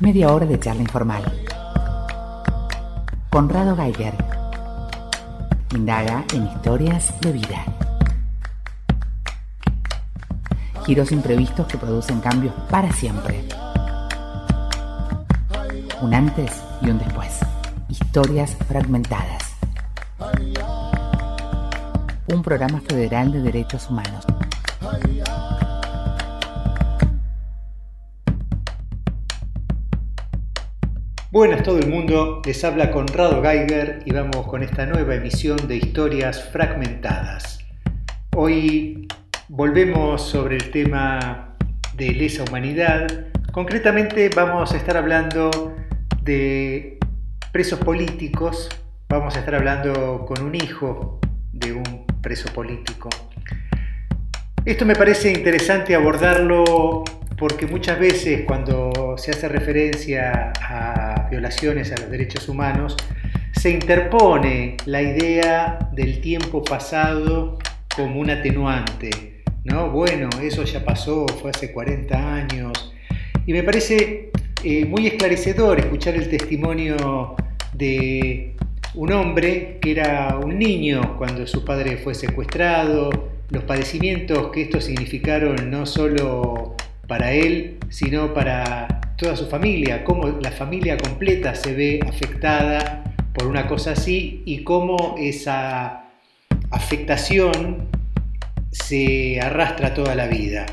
Media hora de charla informal. Conrado Geiger. Indaga en historias de vida. Giros imprevistos que producen cambios para siempre. Un antes y un después. Historias fragmentadas. Un programa federal de derechos humanos. Buenas todo el mundo, les habla Conrado Geiger y vamos con esta nueva emisión de Historias Fragmentadas. Hoy volvemos sobre el tema de lesa humanidad. Concretamente vamos a estar hablando de presos políticos, vamos a estar hablando con un hijo de un preso político. Esto me parece interesante abordarlo porque muchas veces cuando se hace referencia a violaciones a los derechos humanos, se interpone la idea del tiempo pasado como un atenuante. ¿no? Bueno, eso ya pasó, fue hace 40 años. Y me parece eh, muy esclarecedor escuchar el testimonio de un hombre que era un niño cuando su padre fue secuestrado, los padecimientos que esto significaron no solo para él, sino para toda su familia, cómo la familia completa se ve afectada por una cosa así y cómo esa afectación se arrastra toda la vida.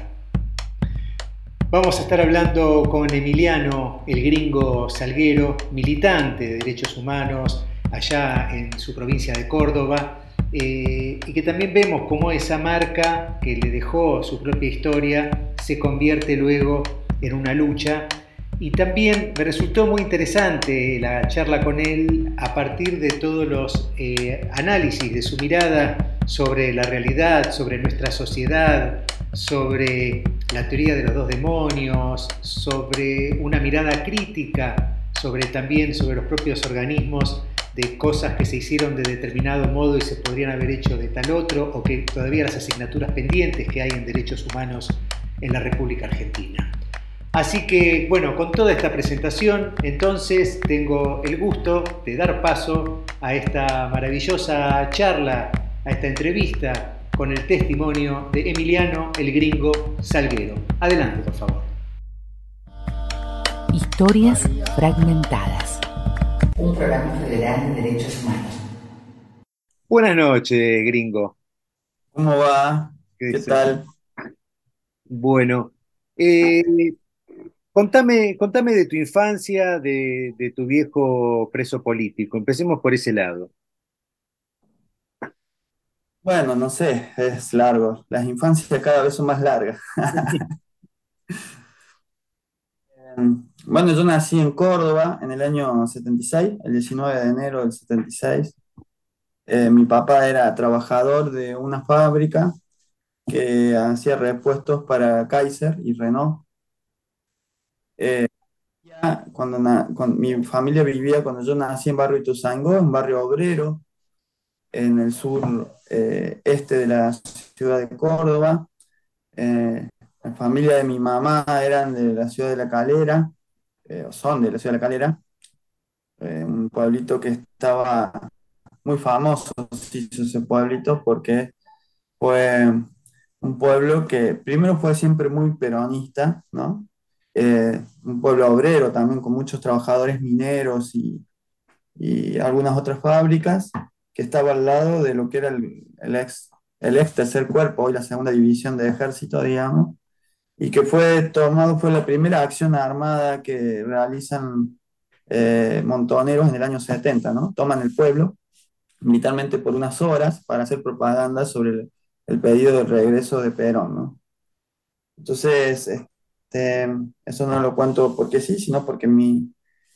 Vamos a estar hablando con Emiliano, el gringo Salguero, militante de derechos humanos allá en su provincia de Córdoba, eh, y que también vemos cómo esa marca que le dejó su propia historia se convierte luego en una lucha. Y también me resultó muy interesante la charla con él a partir de todos los eh, análisis de su mirada sobre la realidad, sobre nuestra sociedad, sobre la teoría de los dos demonios, sobre una mirada crítica, sobre también sobre los propios organismos de cosas que se hicieron de determinado modo y se podrían haber hecho de tal otro, o que todavía las asignaturas pendientes que hay en derechos humanos en la República Argentina. Así que, bueno, con toda esta presentación, entonces tengo el gusto de dar paso a esta maravillosa charla, a esta entrevista con el testimonio de Emiliano el Gringo Salguero. Adelante, por favor. Historias fragmentadas un programa federal de derechos humanos. Buenas noches, gringo. ¿Cómo va? ¿Qué, tal? Bueno, eh, contame, contame de tu infancia, de, de tu viejo preso político. Empecemos por ese lado. Bueno, no sé, es largo. Las infancias cada vez son más largas. Em, bueno, yo nací en Córdoba en el año 76, el 19 de enero del 76. Eh, mi papá era trabajador de una fábrica que hacía repuestos para Kaiser y Renault. Eh, cuando, mi familia vivía cuando yo nací en barrio Ituzangó, un barrio obrero, en el sur eh, este de la ciudad de Córdoba. la familia de mi mamá eran de la ciudad de La Calera eh, son de la ciudad de La Calera, eh, un pueblito que estaba muy famoso, ese pueblito, porque fue un pueblo que primero fue siempre muy peronista, ¿no? Eh, un pueblo obrero también con muchos trabajadores mineros y, algunas otras fábricas, que estaba al lado de lo que era el, el, ex, el tercer cuerpo, hoy la segunda división de ejército, digamos, y que fue tomado, fue la primera acción armada que realizan eh, montoneros en el año 70, ¿no? Toman el pueblo militarmente por unas horas para hacer propaganda sobre el, pedido de regreso de Perón, ¿no? Entonces, este, eso no lo cuento porque sí, sino porque mi,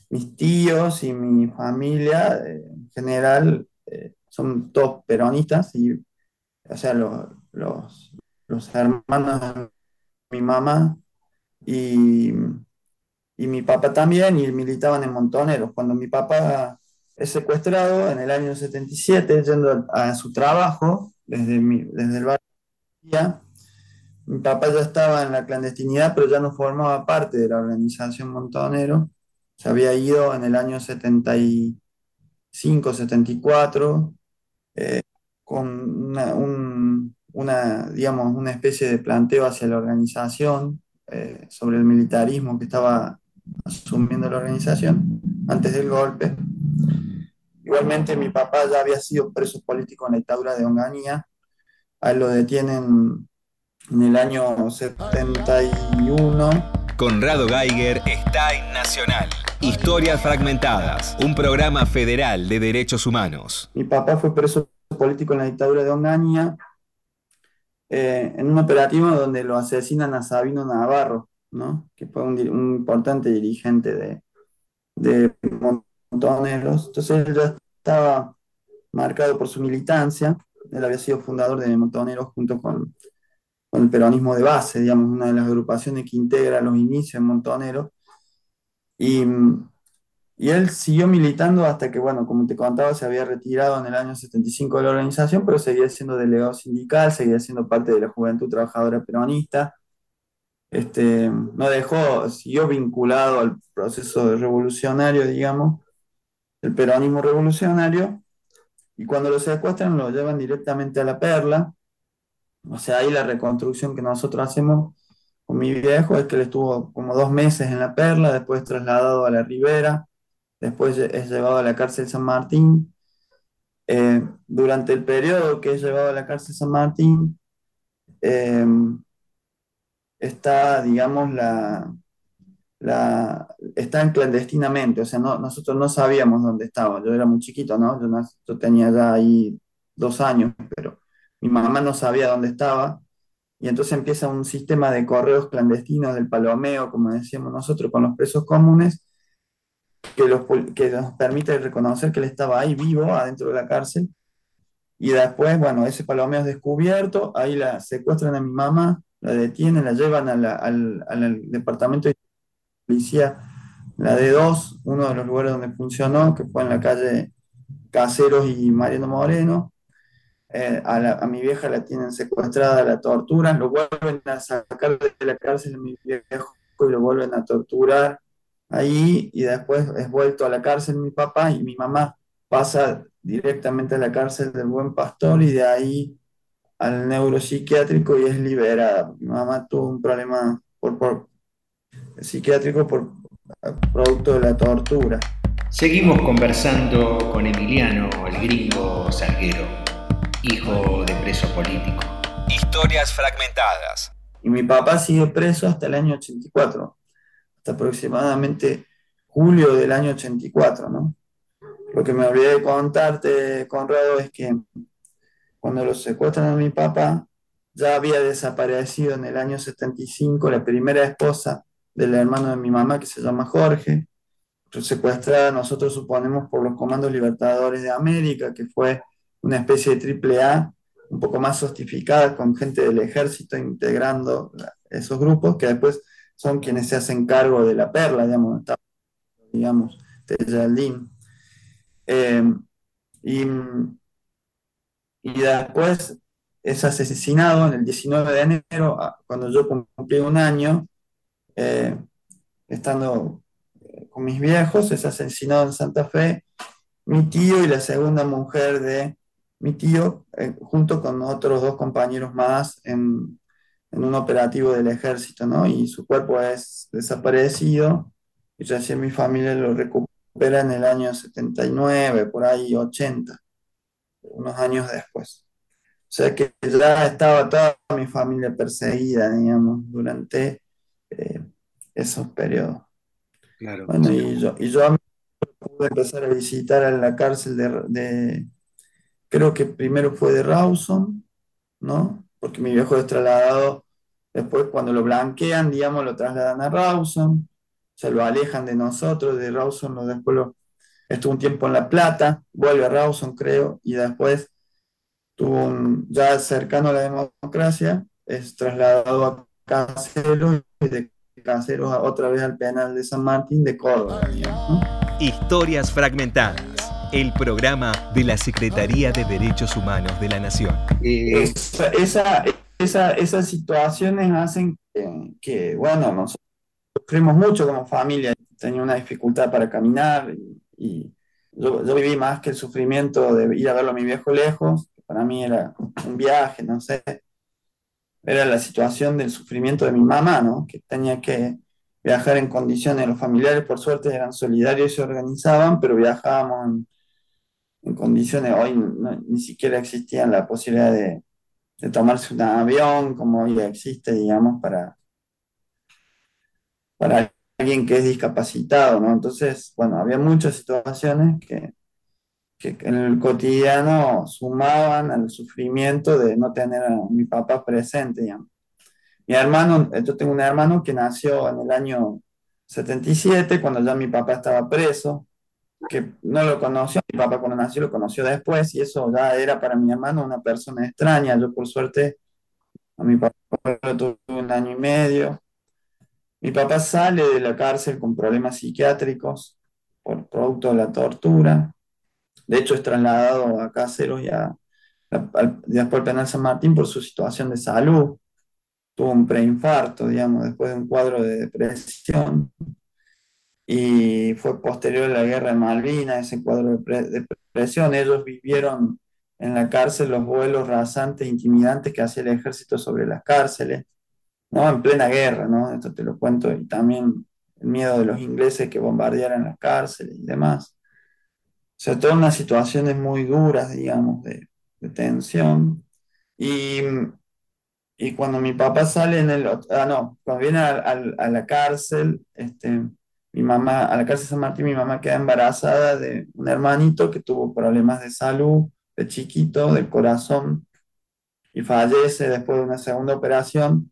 mis tíos y mi familia eh, en general eh, son todos peronistas y, o sea, los, los, los hermanos mi mamá y, mi papá también, y militaban en Montoneros. Cuando mi papá es secuestrado en el año 77, yendo a, su trabajo desde, desde el barrio, mi papá ya estaba en la clandestinidad, pero ya no formaba parte de la organización Montonero. se había ido en el año 75, 74, eh, con una, digamos, una especie de planteo hacia la organización eh, sobre el militarismo que estaba asumiendo la organización antes del golpe. Igualmente mi papá ya había sido preso político en la dictadura de Onganía, a él lo detienen en el año 71. Conrado Geiger está en Nacional. Historias Fragmentadas, un programa federal de derechos humanos. Mi papá fue preso político en la dictadura de Onganía, eh, en un operativo donde lo asesinan a Sabino Navarro, ¿no? que fue un, importante dirigente de, de Montoneros. Entonces él ya estaba marcado por su militancia, él había sido fundador de Montoneros junto con, el peronismo de base, digamos, una de las agrupaciones que integra los inicios en Montoneros. Y, y él siguió militando hasta que, bueno, como te contaba, se había retirado en el año 75 de la organización, pero seguía siendo delegado sindical, seguía siendo parte de la Juventud Trabajadora Peronista. Este, no dejó, siguió vinculado al proceso revolucionario, digamos, el peronismo revolucionario, y cuando lo secuestran lo llevan directamente a la perla. O sea, ahí la reconstrucción que nosotros hacemos con mi viejo es que él estuvo como dos meses en la perla, después trasladado a la Ribera, después es llevado a la cárcel San Martín. Eh, durante el periodo que es llevado a la cárcel San Martín, eh, está, digamos, la, la, estaban clandestinamente, o sea, no, nosotros no sabíamos dónde estaba. Yo era muy chiquito, ¿no? Yo, tenía ya ahí dos años, pero mi mamá no sabía dónde estaba. Y entonces empieza un sistema de correos clandestinos del palomeo, como decíamos nosotros, con los presos comunes, que, los, que nos permite reconocer que él estaba ahí vivo, adentro de la cárcel. Y después, bueno, ese palomeo es descubierto, ahí la secuestran a mi mamá, la detienen, la llevan al, al departamento de policía, la D2, uno de los lugares donde funcionó, que fue en la calle Caseros y Mariano Moreno. Eh, a, mi vieja la tienen secuestrada, la torturan, lo vuelven a sacar de la cárcel a mi viejo y lo vuelven a torturar ahí y después es vuelto a la cárcel mi papá y mi mamá pasa directamente a la cárcel del Buen Pastor y de ahí al neuropsiquiátrico y es liberada. Mi mamá tuvo un problema por, por psiquiátrico por producto de la tortura. Seguimos conversando con Emiliano, el gringo Salguero, hijo de preso político. Historias fragmentadas. Y mi papá sigue preso hasta el año 84, hasta aproximadamente julio del año 84, ¿no? Lo que me olvidé de contarte, Conrado, es que cuando lo secuestran a mi papá, ya había desaparecido en el año 75 la primera esposa del hermano de mi mamá que se llama Jorge, secuestrada nosotros suponemos por los Comandos Libertadores de América, que fue una especie de triple A, un poco más sostificada con gente del ejército integrando esos grupos, que después son quienes se hacen cargo de la perla, digamos, digamos de eh, y, y después es asesinado en el 19 de enero, cuando yo cumplí un año, eh, estando eh, con mis viejos, es asesinado en Santa Fe mi tío y la segunda mujer de mi tío, eh, junto con otros dos compañeros más en, un operativo del ejército, ¿no? Y su cuerpo es desaparecido y recién mi familia lo recupera en el año 79, por ahí 80, unos años después. O sea que ya estaba toda mi familia perseguida, digamos, durante eh, esos periodos. Claro. Bueno, y yo, y yo pude empezar a visitar a la cárcel de, creo que primero fue de Rawson, ¿no? Porque mi viejo es trasladado, después cuando lo blanquean, digamos, lo trasladan a Rawson, se lo alejan de nosotros, de Rawson, lo, después lo, estuvo un tiempo en La Plata, vuelve a Rawson, creo, y después tuvo un, ya cercano a la democracia, es trasladado a Caseros y de Caseros otra vez al penal de San Martín de Córdoba. Historias fragmentadas. El programa de la Secretaría de Derechos Humanos de la Nación. Eh, esa, esa, esas situaciones hacen que, bueno, nosotros sufrimos mucho como familia. tenía una dificultad para caminar y, yo, yo, viví más que el sufrimiento de ir a verlo a mi viejo lejos, que para mí era un viaje, no sé, era la situación del sufrimiento de mi mamá, ¿no? Que tenía que viajar en condiciones, los familiares por suerte eran solidarios y se organizaban, pero viajábamos en, en condiciones, hoy ni siquiera existía la posibilidad de, de tomarse un avión como hoy existe, digamos, para, para alguien que es discapacitado, ¿no? Entonces, bueno, había muchas situaciones que, que en el cotidiano sumaban al sufrimiento de no tener a mi papá presente, digamos. Mi hermano, yo tengo un hermano que nació en el año 77, cuando ya mi papá estaba preso, que no lo conoció, mi papá cuando nació lo conoció después, y eso ya era para mi hermano una persona extraña. Yo por suerte a mi papá lo tuve un año y medio, mi papá sale de la cárcel con problemas psiquiátricos por producto de la tortura. De hecho, es trasladado a Cáceros y a, después al penal San Martín por su situación de salud. Tuvo un preinfarto, digamos, después de un cuadro de depresión. Y fue posterior a la guerra de Malvinas, ese cuadro de depresión. Ellos vivieron en la cárcel los vuelos rasantes, intimidantes que hacía el ejército sobre las cárceles ¿no? En plena guerra, ¿no? Esto te lo cuento, y también el miedo de los ingleses que bombardearan las cárceles y demás. O sea, todas unas situaciones muy duras, digamos, de, tensión. Y, y, cuando mi papá sale en el... Ah, no, cuando viene a, a, la cárcel, este, mi mamá, a la cárcel de San Martín, mi mamá queda embarazada de un hermanito que tuvo problemas de salud, de chiquito, del corazón, y fallece después de una segunda operación.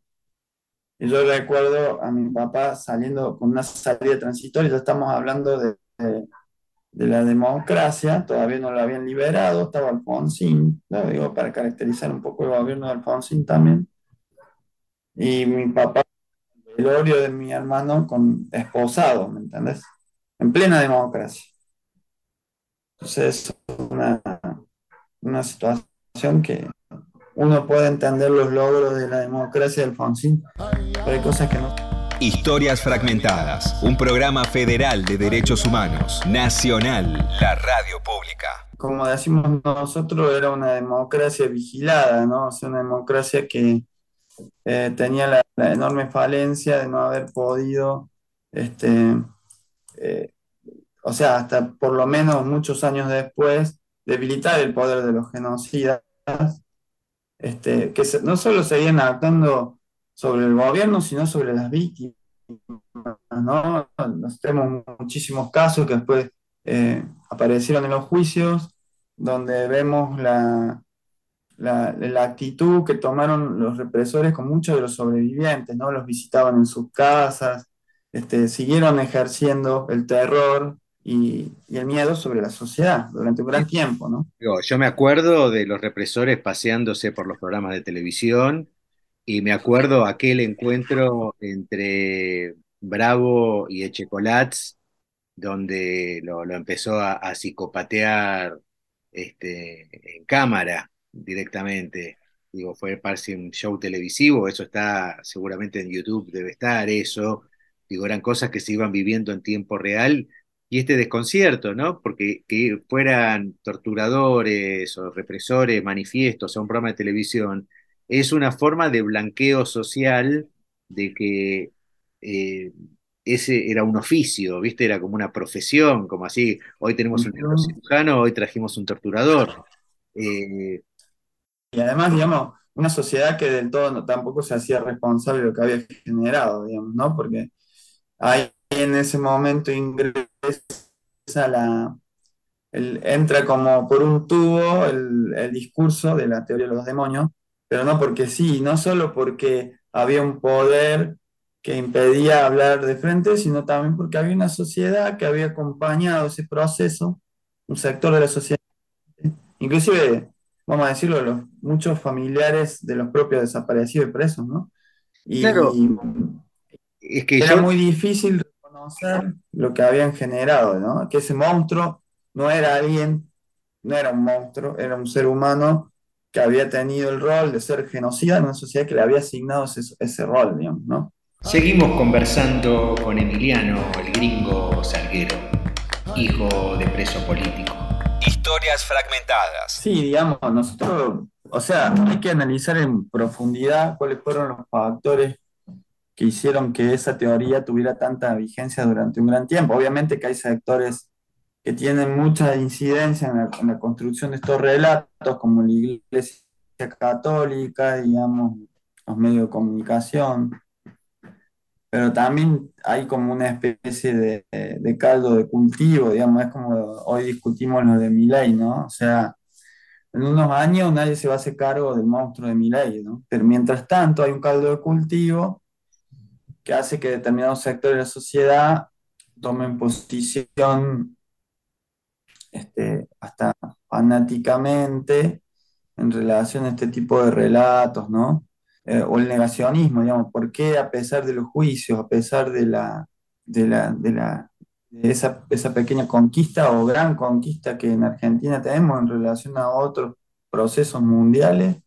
Y yo recuerdo a mi papá saliendo con una salida transitoria, ya estamos hablando de, de, la democracia, todavía no lo habían liberado, estaba Alfonsín, lo digo para caracterizar un poco el gobierno de Alfonsín también. Y mi papá, velorio de mi hermano, con esposado, ¿me entendés? En plena democracia. Entonces, es una, una situación que, uno puede entender los logros de la democracia de Alfonsín, pero hay cosas que no. Historias Fragmentadas, un programa federal de derechos humanos, nacional, la radio pública. Como decimos nosotros, era una democracia vigilada, ¿no? O sea, una democracia que eh, tenía la, enorme falencia de no haber podido, este, eh, o sea, hasta por lo menos muchos años después, debilitar el poder de los genocidas este, que no solo seguían actuando sobre el gobierno, sino sobre las víctimas. ¿no? tenemos muchísimos casos que después eh, aparecieron en los juicios, donde vemos la, la, actitud que tomaron los represores con muchos de los sobrevivientes, ¿no? Los visitaban en sus casas, este, siguieron ejerciendo el terror y, el miedo sobre la sociedad durante un gran tiempo, ¿no? Yo me acuerdo de los represores paseándose por los programas de televisión y me acuerdo aquel encuentro entre Bravo y Echecolats, donde lo, empezó a, psicopatear este, en cámara directamente. Digo, fue parece un show televisivo, eso está seguramente en YouTube, debe estar eso. Digo, eran cosas que se iban viviendo en tiempo real y este desconcierto, ¿no? Porque que fueran torturadores o represores manifiestos a un programa de televisión es una forma de blanqueo social de que eh, ese era un oficio, ¿viste? Era como una profesión, como así, hoy tenemos un neurocirujano, hoy trajimos un torturador. Eh, y además, digamos, una sociedad que del todo tampoco se hacía responsable de lo que había generado, digamos, ¿no? Porque hay en ese momento ingresa la, entra como por un tubo el, discurso de la teoría de los demonios, pero no porque sí, no solo porque había un poder que impedía hablar de frente, sino también porque había una sociedad que había acompañado ese proceso, un sector de la sociedad, inclusive, vamos a decirlo, los, muchos familiares de los propios desaparecidos y presos, ¿no? Y, claro. es que era muy difícil lo que habían generado, ¿no? Que ese monstruo no era alguien, no era un monstruo, era un ser humano que había tenido el rol de ser genocida en una sociedad que le había asignado ese, ese rol, digamos, ¿no? Seguimos conversando con Emiliano, el gringo Salguero, hijo de preso político. Historias fragmentadas. Sí, digamos, nosotros, o sea, hay que analizar en profundidad cuáles fueron los factores que hicieron que esa teoría tuviera tanta vigencia durante un gran tiempo. Obviamente que hay sectores que tienen mucha incidencia en la, construcción de estos relatos, como la Iglesia Católica, digamos, los medios de comunicación, pero también hay como una especie de, de, caldo de cultivo, digamos, es como hoy discutimos lo de Milei, ¿no? O sea, en unos años nadie se va a hacer cargo del monstruo de Milei, ¿no? Pero mientras tanto hay un caldo de cultivo que hace que determinados sectores de la sociedad tomen posición este, hasta fanáticamente en relación a este tipo de relatos, ¿no? Eh, o el negacionismo, digamos, ¿por qué a pesar de los juicios, a pesar de la, de la, de la esa, esa, pequeña conquista o gran conquista que en Argentina tenemos en relación a otros procesos mundiales,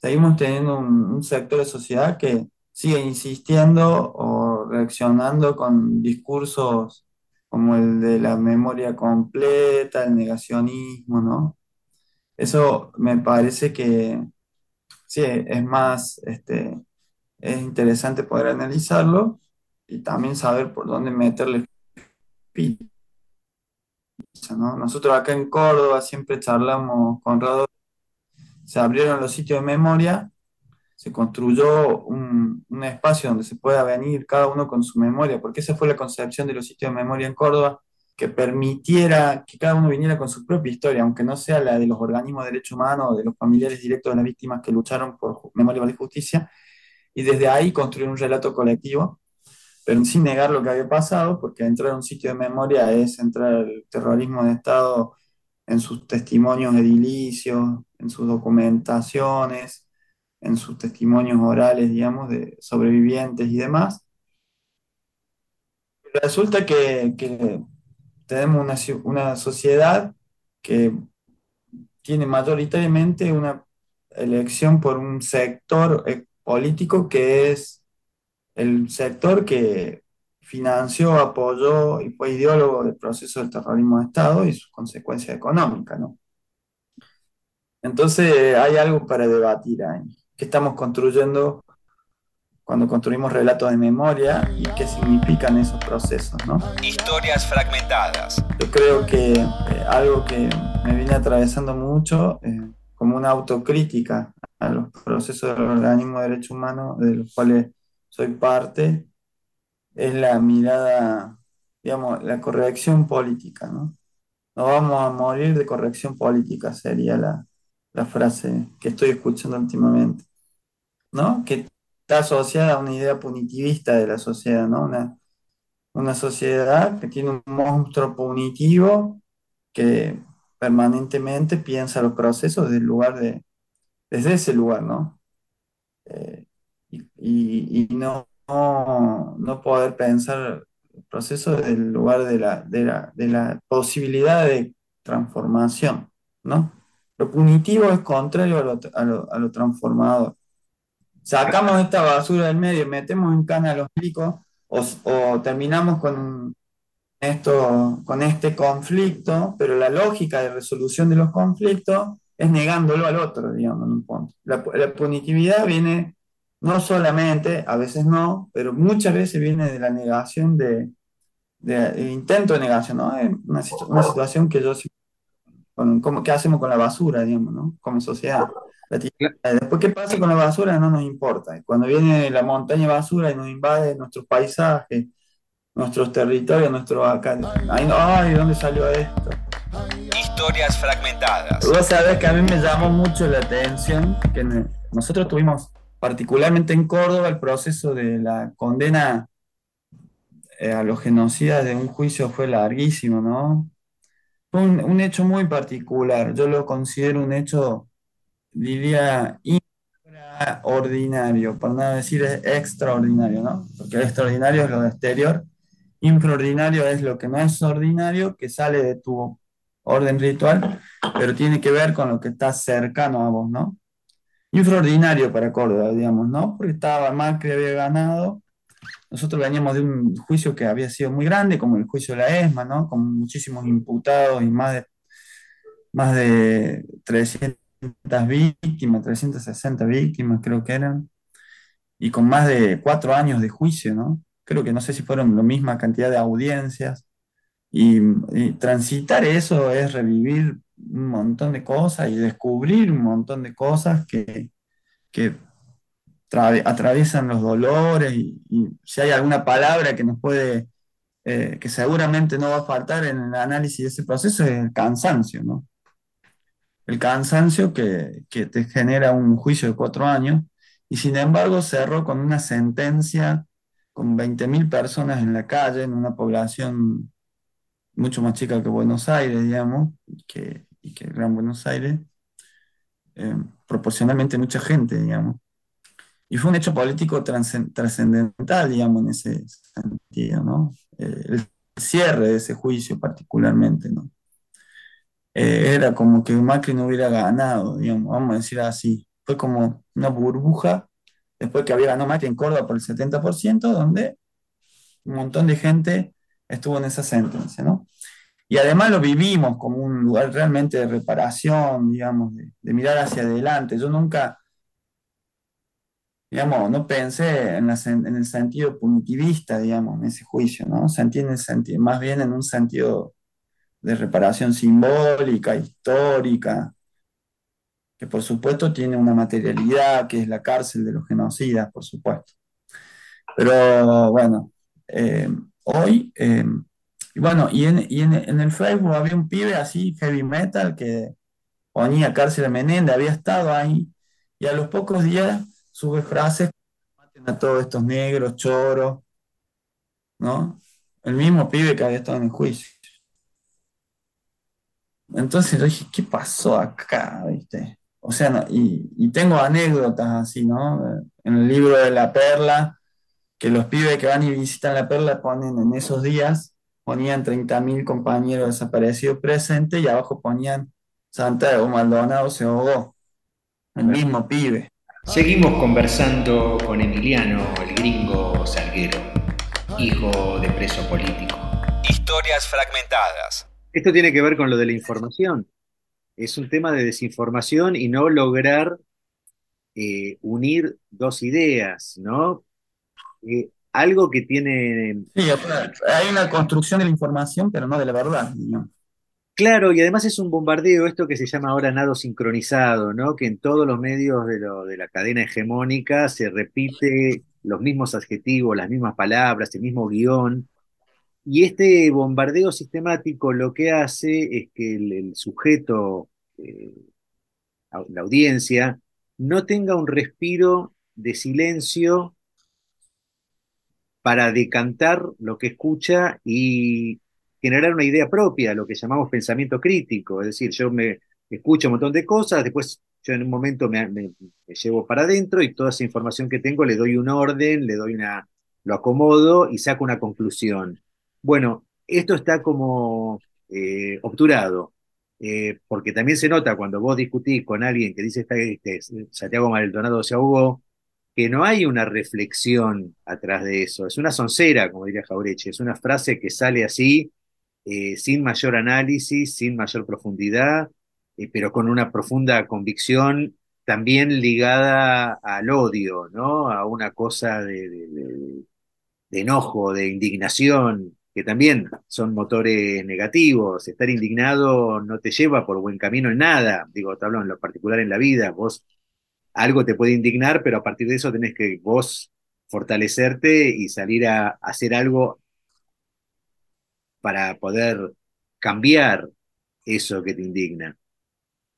seguimos teniendo un sector de sociedad que sigue insistiendo o reaccionando con discursos como el de la memoria completa, el negacionismo, ¿no? Eso me parece que sí, es más, este, es interesante poder analizarlo y también saber por dónde meterle ¿no? Nosotros acá en Córdoba siempre charlamos con Rado, se abrieron los sitios de memoria se construyó un, un, espacio donde se pueda venir cada uno con su memoria, porque esa fue la concepción de los sitios de memoria en Córdoba, que permitiera que cada uno viniera con su propia historia, aunque no sea la de los organismos de derechos humanos o de los familiares directos de las víctimas que lucharon por memoria y justicia, y desde ahí construir un relato colectivo, pero sin negar lo que había pasado, porque entrar a un sitio de memoria es entrar al terrorismo de Estado en sus testimonios edilicios, en sus documentaciones, en sus testimonios orales, digamos, de sobrevivientes y demás. Resulta que, tenemos una, una, sociedad que tiene mayoritariamente una elección por un sector eh, político que es el sector que financió, apoyó y fue ideólogo del proceso del terrorismo de Estado y sus consecuencias económicas, ¿no? Entonces hay algo para debatir ahí qué estamos construyendo cuando construimos relatos de memoria y qué significan esos procesos, ¿no? Historias fragmentadas. Yo creo que eh, algo que me viene atravesando mucho, eh, como una autocrítica a los procesos del organismo de derechos humanos de los cuales soy parte, es la mirada, digamos, la corrección política, ¿no? No vamos a morir de corrección política, sería la, la frase que estoy escuchando últimamente, ¿no? Que está asociada a una idea punitivista de la sociedad, ¿no? Una, una sociedad que tiene un monstruo punitivo que permanentemente piensa los procesos del lugar de, desde ese lugar, ¿no? Eh, y, no, no, poder pensar el proceso del lugar de la, de la, de la posibilidad de transformación, ¿no? Lo punitivo es contrario a lo, a lo, transformador. Sacamos esta basura del medio, metemos en cana a los ricos o, terminamos con, esto, con este conflicto, pero la lógica de resolución de los conflictos es negándolo al otro, digamos, en un punto. La, punitividad viene no solamente, a veces no, pero muchas veces viene de la negación de, de, intento de negación, ¿no? Es una, una situación que yo ¿qué hacemos con la basura, digamos, ¿no? Como sociedad. Después, ¿qué pasa con la basura? No nos importa. Cuando viene la montaña basura y nos invade nuestros paisajes, nuestros territorios, nuestro acá. Ay, ¿dónde salió esto? Historias fragmentadas. Vos sabés que a mí me llamó mucho la atención que nosotros tuvimos, particularmente en Córdoba, el proceso de la condena eh, a los genocidas de un juicio fue larguísimo, ¿no? un, hecho muy particular. Yo lo considero un hecho, diría, infraordinario, por no decir extraordinario, ¿no? Porque extraordinario es lo exterior, infraordinario es lo que no es ordinario, que sale de tu orden ritual, pero tiene que ver con lo que está cercano a vos, ¿no? Infraordinario para Córdoba, digamos, ¿no? Porque estaba Macri había ganado nosotros veníamos de un juicio que había sido muy grande, como el juicio de la ESMA, ¿no? Con muchísimos imputados y más de, más de 300 víctimas, 360 víctimas creo que eran, y con más de cuatro años de juicio, ¿no? Creo que no sé si fueron la misma cantidad de audiencias. Y, y transitar eso es revivir un montón de cosas y descubrir un montón de cosas que, que atraviesan los dolores y, si hay alguna palabra que nos puede, eh, que seguramente no va a faltar en el análisis de ese proceso es el cansancio, ¿no? El cansancio que, que te genera un juicio de cuatro años y sin embargo cerró con una sentencia con 20.000 personas en la calle, en una población mucho más chica que Buenos Aires, digamos, que, y que Gran Buenos Aires, eh, proporcionalmente mucha gente, digamos. Y fue un hecho político trascendental, digamos, en ese sentido, ¿no? Eh, el cierre de ese juicio particularmente, ¿no? Era como que Macri no hubiera ganado, digamos, vamos a decir así. Fue como una burbuja, después que había ganado Macri en Córdoba por el 70%, donde un montón de gente estuvo en esa sentencia, ¿no? Y además lo vivimos como un lugar realmente de reparación, digamos, de, de mirar hacia adelante. Yo nunca digamos, no pensé en, en, el sentido punitivista, digamos, en ese juicio, ¿no? Sentí en el sentido, más bien en un sentido de reparación simbólica, histórica, que por supuesto tiene una materialidad, que es la cárcel de los genocidas, por supuesto. Pero bueno, eh, hoy, eh, y bueno, y, en, y en, en, el Facebook había un pibe así, heavy metal, que ponía cárcel de Menéndez, había estado ahí, y a los pocos días sube frases, maten a todos estos negros, choros, ¿no? El mismo pibe que había estado en el juicio. Entonces yo dije, ¿qué pasó acá? ¿Viste? O sea, y, tengo anécdotas así, ¿no? En el libro de La Perla, que los pibes que van y visitan La Perla ponen en esos días, ponían 30.000 compañeros desaparecidos presentes y abajo ponían Santiago Maldonado se ahogó. El mismo pibe. Seguimos conversando con Emiliano, el gringo Salguero, hijo de preso político. Historias fragmentadas. Esto tiene que ver con lo de la información. Es un tema de desinformación y no lograr eh, unir dos ideas, ¿no? Eh, algo que tiene... Sí, hay una construcción de la información, pero no de la verdad. ¿no? Claro, y además es un bombardeo, esto que se llama ahora nado sincronizado, ¿no? Que en todos los medios de, lo, de la cadena hegemónica se repite los mismos adjetivos, las mismas palabras, el mismo guion. Y este bombardeo sistemático lo que hace es que el, sujeto, eh, la audiencia, no tenga un respiro de silencio para decantar lo que escucha y generar una idea propia, lo que llamamos pensamiento crítico, es decir, yo me escucho un montón de cosas, después yo en un momento me, llevo para adentro y toda esa información que tengo le doy un orden, le doy una, lo acomodo y saco una conclusión. Bueno, esto está como eh, obturado, eh, porque también se nota cuando vos discutís con alguien que dice que Santiago Maldonado se ahogó, que no hay una reflexión atrás de eso, es una soncera, como diría Jaureche, es una frase que sale así eh, sin mayor análisis, sin mayor profundidad, eh, pero con una profunda convicción también ligada al odio, ¿no? A una cosa de, enojo, de indignación, que también son motores negativos. Estar indignado no te lleva por buen camino en nada. Digo, te hablo en lo particular en la vida. Vos algo te puede indignar, pero a partir de eso tenés que vos fortalecerte y salir a hacer algo para poder cambiar eso que te indigna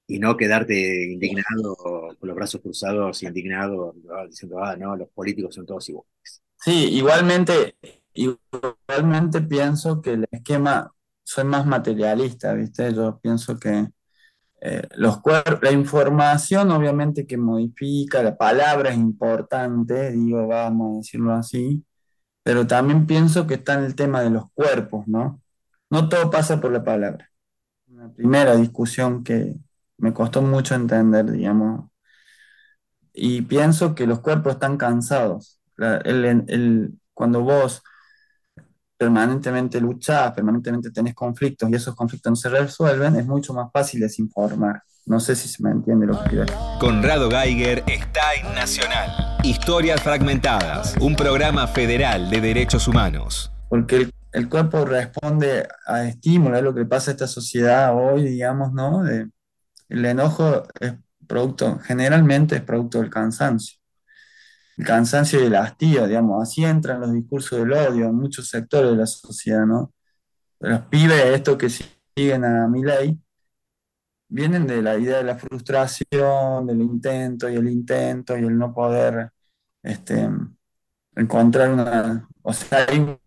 y no quedarte indignado con los brazos cruzados, indignado, diciendo, ah, no, los políticos son todos iguales. Sí, igualmente, igualmente pienso que el esquema, soy más materialista, ¿viste? Yo pienso que eh, los la información obviamente que modifica, la palabra es importante, digo, vamos a decirlo así, pero también pienso que está en el tema de los cuerpos, ¿no? No todo pasa por la palabra. Una primera discusión que me costó mucho entender, digamos. Y pienso que los cuerpos están cansados. cuando vos permanentemente luchás, permanentemente tenés conflictos y esos conflictos no se resuelven, es mucho más fácil desinformar. No sé si se me entiende lo que quiero. Conrado Geiger está en Nacional. Historias fragmentadas, un programa federal de derechos humanos. Porque el, el cuerpo responde a estímulos, es lo que pasa a esta sociedad hoy, digamos, ¿no? De, el enojo es producto, generalmente es producto del cansancio. El cansancio y el hastío, digamos, así entran los discursos del odio en muchos sectores de la sociedad, ¿no? Los pibes, estos que siguen a mi ley, vienen de la idea de la frustración, del intento y el intento y el no poder este, encontrar una, o sea, hay,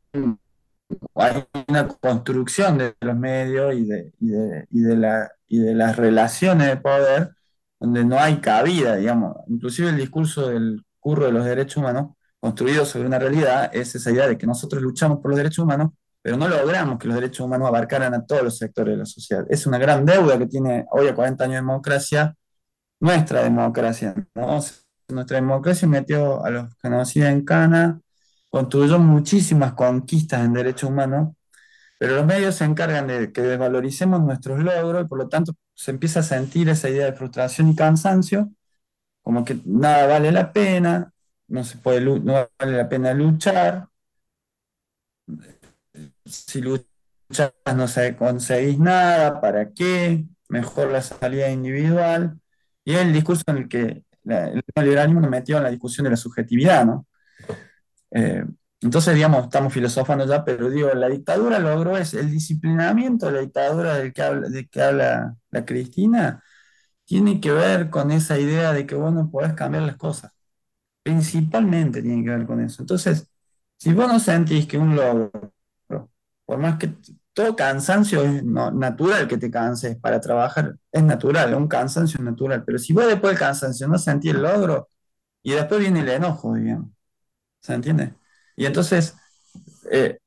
una construcción de los medios y de, y de, y de, la, y de las relaciones de poder donde no hay cabida, digamos. Inclusive el discurso del curro de los derechos humanos, construido sobre una realidad, es esa idea de que nosotros luchamos por los derechos humanos, pero no logramos que los derechos humanos abarcaran a todos los sectores de la sociedad. Es una gran deuda que tiene hoy a 40 años de democracia, nuestra democracia. Nuestra democracia metió a los genocidas en cana, construyó muchísimas conquistas en derechos humanos, pero los medios se encargan de que desvaloricemos nuestros logros y por lo tanto se empieza a sentir esa idea de frustración y cansancio, como que nada vale la pena, no, se puede, no vale la pena luchar, si luchas no se conseguís nada, ¿para qué? Mejor la salida individual. Y el discurso en el que el neoliberalismo nos metió en la discusión de la subjetividad, ¿no? Eh, entonces, digamos, estamos filosofando ya, pero digo, la dictadura logró es el disciplinamiento la dictadura del que habla, de que habla la Cristina, tiene que ver con esa idea de que vos no podés cambiar las cosas. Principalmente tiene que ver con eso. Entonces, si vos no sentís que un logro por más que todo cansancio es natural que te canses para trabajar, es natural, un cansancio natural, pero si vos después del cansancio no sentís el logro, y después viene el enojo, digamos, ¿se entiende? Y entonces, eh,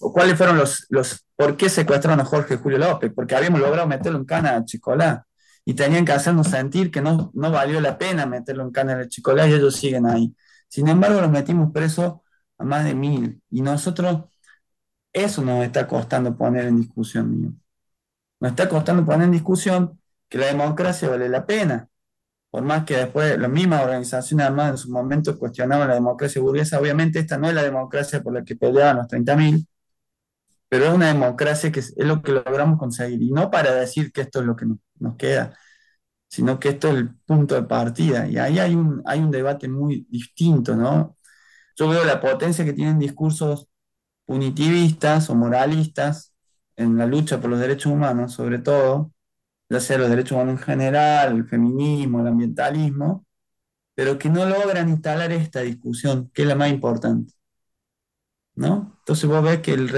¿cuáles fueron los, los, por qué secuestraron a Jorge Julio López? Porque habíamos logrado meterlo en cana a Chicolá, y tenían que hacernos sentir que no, no valió la pena meterlo en cana a Chicolá, y ellos siguen ahí. Sin embargo, los metimos presos a más de mil, y nosotros eso nos está costando poner en discusión, mío. Nos está costando poner en discusión que la democracia vale la pena. Por más que después las mismas organizaciones además en su momento cuestionaban la democracia burguesa, obviamente esta no es la democracia por la que peleaban los 30.000, pero es una democracia que es, lo que logramos conseguir. Y no para decir que esto es lo que nos, queda, sino que esto es el punto de partida. Y ahí hay un, hay un debate muy distinto, ¿no? Yo veo la potencia que tienen discursos punitivistas o moralistas en la lucha por los derechos humanos, sobre todo, ya sea los derechos humanos en general, el feminismo, el ambientalismo, pero que no logran instalar esta discusión, que es la más importante. ¿No? Entonces vos ves que el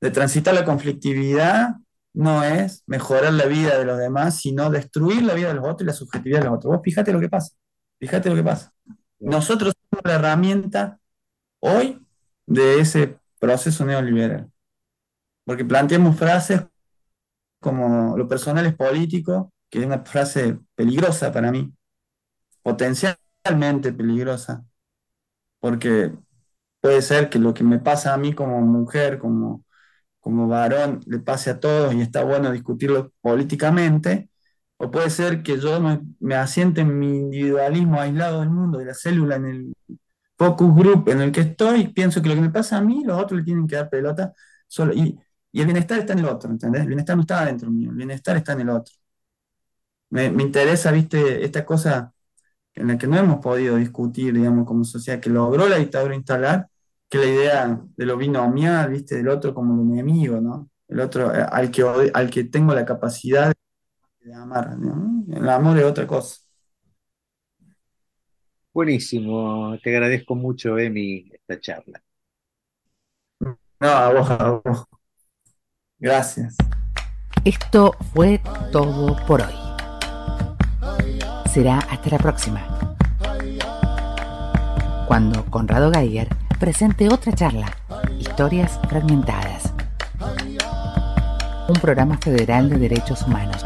de transitar la conflictividad no es mejorar la vida de los demás, sino destruir la vida de los otros y la subjetividad de los otros. Vos fíjate lo que pasa, fíjate lo que pasa. Nosotros somos la herramienta hoy de ese proceso neoliberal. Porque planteamos frases como lo personal es político, que es una frase peligrosa para mí, potencialmente peligrosa, porque puede ser que lo que me pasa a mí como mujer, como, como varón, le pase a todos y está bueno discutirlo políticamente, o puede ser que yo me, me asiente en mi individualismo aislado del mundo, de la célula en el focus group en el que estoy, pienso que lo que me pasa a mí, los otros le tienen que dar pelota solo. Y, el bienestar está en el otro, ¿entendés? El bienestar no está dentro mío, el bienestar está en el otro. Me, interesa, viste, esta cosa en la que no hemos podido discutir, digamos, como sociedad, que logró la dictadura instalar, que la idea de lo binomial, viste, del otro como el enemigo, ¿no? El otro eh, al que, al que tengo la capacidad de amar, ¿no? El amor es otra cosa. Buenísimo, te agradezco mucho, Emi, esta charla. No, a vos, a vos. Gracias. Esto fue todo por hoy. Será hasta la próxima. Cuando Conrado Geiger presente otra charla, Historias Fragmentadas. Un programa federal de derechos humanos.